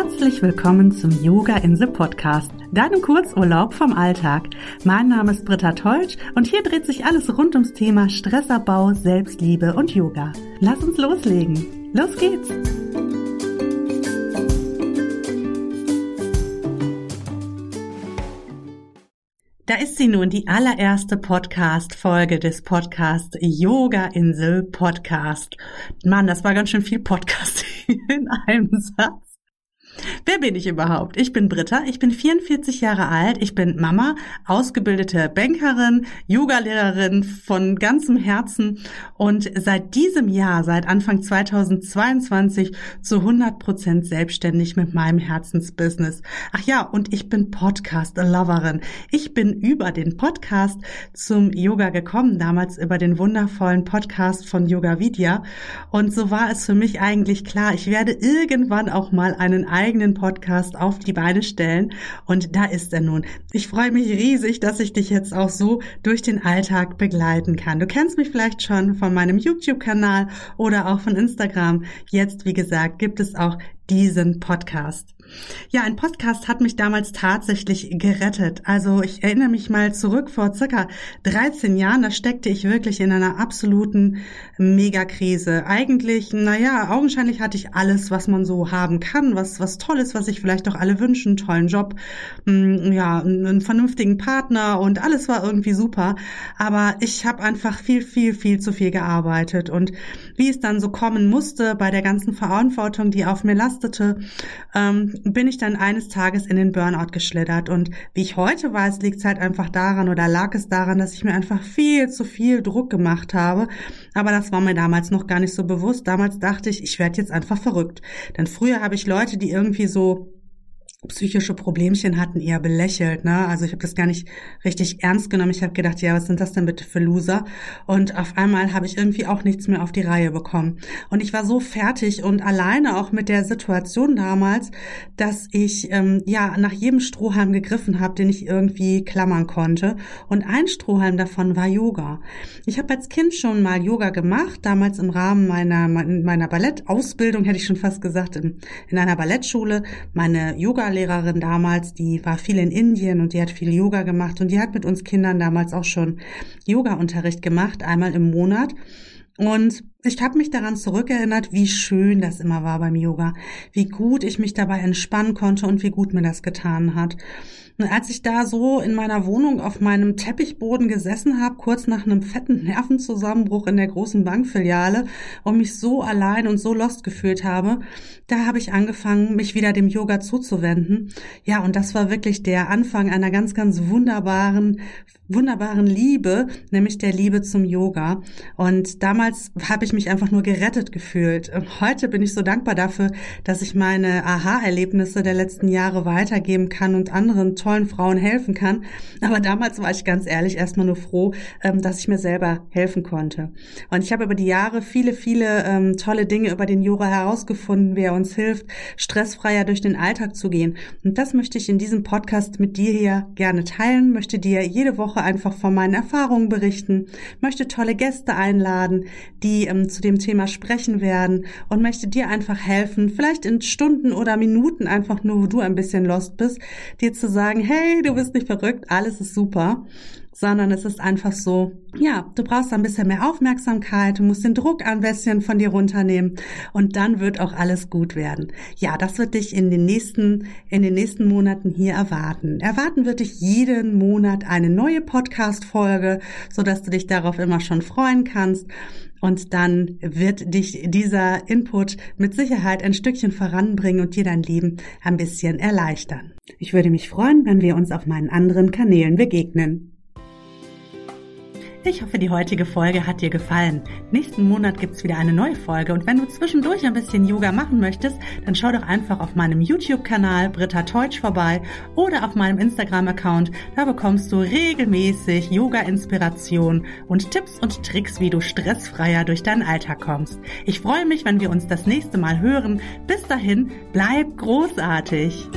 Herzlich willkommen zum Yoga Insel Podcast, deinem Kurzurlaub vom Alltag. Mein Name ist Britta Teutsch und hier dreht sich alles rund ums Thema Stressabbau, Selbstliebe und Yoga. Lass uns loslegen. Los geht's! Da ist sie nun, die allererste Podcast-Folge des Podcast Yoga Insel Podcast. Mann, das war ganz schön viel Podcast in einem Satz. Wer bin ich überhaupt? Ich bin Britta, ich bin 44 Jahre alt, ich bin Mama, ausgebildete Bankerin, Yogalehrerin von ganzem Herzen und seit diesem Jahr, seit Anfang 2022 zu 100 Prozent selbstständig mit meinem Herzensbusiness. Ach ja, und ich bin Podcast-Loverin. Ich bin über den Podcast zum Yoga gekommen, damals über den wundervollen Podcast von Yoga Vidya und so war es für mich eigentlich klar, ich werde irgendwann auch mal einen Podcast auf die Beine stellen. Und da ist er nun. Ich freue mich riesig, dass ich dich jetzt auch so durch den Alltag begleiten kann. Du kennst mich vielleicht schon von meinem YouTube-Kanal oder auch von Instagram. Jetzt, wie gesagt, gibt es auch diesen Podcast. Ja, ein Podcast hat mich damals tatsächlich gerettet. Also ich erinnere mich mal zurück vor circa 13 Jahren, da steckte ich wirklich in einer absoluten Megakrise. Eigentlich, naja, augenscheinlich hatte ich alles, was man so haben kann, was, was toll ist, was sich vielleicht doch alle wünschen, tollen Job, hm, ja, einen vernünftigen Partner und alles war irgendwie super. Aber ich habe einfach viel, viel, viel zu viel gearbeitet. Und wie es dann so kommen musste bei der ganzen Verantwortung, die auf mir lastete, ähm, bin ich dann eines Tages in den Burnout geschlittert. Und wie ich heute weiß, liegt es halt einfach daran oder lag es daran, dass ich mir einfach viel zu viel Druck gemacht habe. Aber das war mir damals noch gar nicht so bewusst. Damals dachte ich, ich werde jetzt einfach verrückt. Denn früher habe ich Leute, die irgendwie so psychische Problemchen hatten, eher belächelt. Ne? Also ich habe das gar nicht richtig ernst genommen. Ich habe gedacht, ja, was sind das denn bitte für Loser? Und auf einmal habe ich irgendwie auch nichts mehr auf die Reihe bekommen. Und ich war so fertig und alleine auch mit der Situation damals, dass ich ähm, ja nach jedem Strohhalm gegriffen habe, den ich irgendwie klammern konnte. Und ein Strohhalm davon war Yoga. Ich habe als Kind schon mal Yoga gemacht, damals im Rahmen meiner meiner Ballettausbildung, hätte ich schon fast gesagt, in, in einer Ballettschule. Meine Yoga Yoga-Lehrerin damals, die war viel in Indien und die hat viel Yoga gemacht und die hat mit uns Kindern damals auch schon Yoga-Unterricht gemacht, einmal im Monat. Und ich habe mich daran zurückerinnert, wie schön das immer war beim Yoga, wie gut ich mich dabei entspannen konnte und wie gut mir das getan hat. Und als ich da so in meiner Wohnung auf meinem Teppichboden gesessen habe, kurz nach einem fetten Nervenzusammenbruch in der großen Bankfiliale und mich so allein und so lost gefühlt habe, da habe ich angefangen, mich wieder dem Yoga zuzuwenden. Ja, und das war wirklich der Anfang einer ganz, ganz wunderbaren, wunderbaren Liebe, nämlich der Liebe zum Yoga. Und damals habe ich mich einfach nur gerettet gefühlt. Und heute bin ich so dankbar dafür, dass ich meine Aha-Erlebnisse der letzten Jahre weitergeben kann und anderen tollen Frauen helfen kann. Aber damals war ich ganz ehrlich erstmal nur froh, ähm, dass ich mir selber helfen konnte. Und ich habe über die Jahre viele, viele ähm, tolle Dinge über den Yoga herausgefunden, wie er uns hilft, stressfreier durch den Alltag zu gehen. Und das möchte ich in diesem Podcast mit dir hier gerne teilen, möchte dir jede Woche einfach von meinen Erfahrungen berichten, möchte tolle Gäste einladen, die ähm, zu dem Thema sprechen werden und möchte dir einfach helfen, vielleicht in Stunden oder Minuten einfach nur, wo du ein bisschen lost bist, dir zu sagen, hey, du bist nicht verrückt, alles ist super, sondern es ist einfach so, ja, du brauchst ein bisschen mehr Aufmerksamkeit, du musst den Druck ein bisschen von dir runternehmen und dann wird auch alles gut werden. Ja, das wird dich in den nächsten, in den nächsten Monaten hier erwarten. Erwarten wird dich jeden Monat eine neue Podcast-Folge, sodass du dich darauf immer schon freuen kannst. Und dann wird dich dieser Input mit Sicherheit ein Stückchen voranbringen und dir dein Leben ein bisschen erleichtern. Ich würde mich freuen, wenn wir uns auf meinen anderen Kanälen begegnen. Ich hoffe, die heutige Folge hat dir gefallen. Nächsten Monat gibt's wieder eine neue Folge und wenn du zwischendurch ein bisschen Yoga machen möchtest, dann schau doch einfach auf meinem YouTube-Kanal Britta Teutsch vorbei oder auf meinem Instagram-Account. Da bekommst du regelmäßig Yoga-Inspiration und Tipps und Tricks, wie du stressfreier durch deinen Alltag kommst. Ich freue mich, wenn wir uns das nächste Mal hören. Bis dahin, bleib großartig!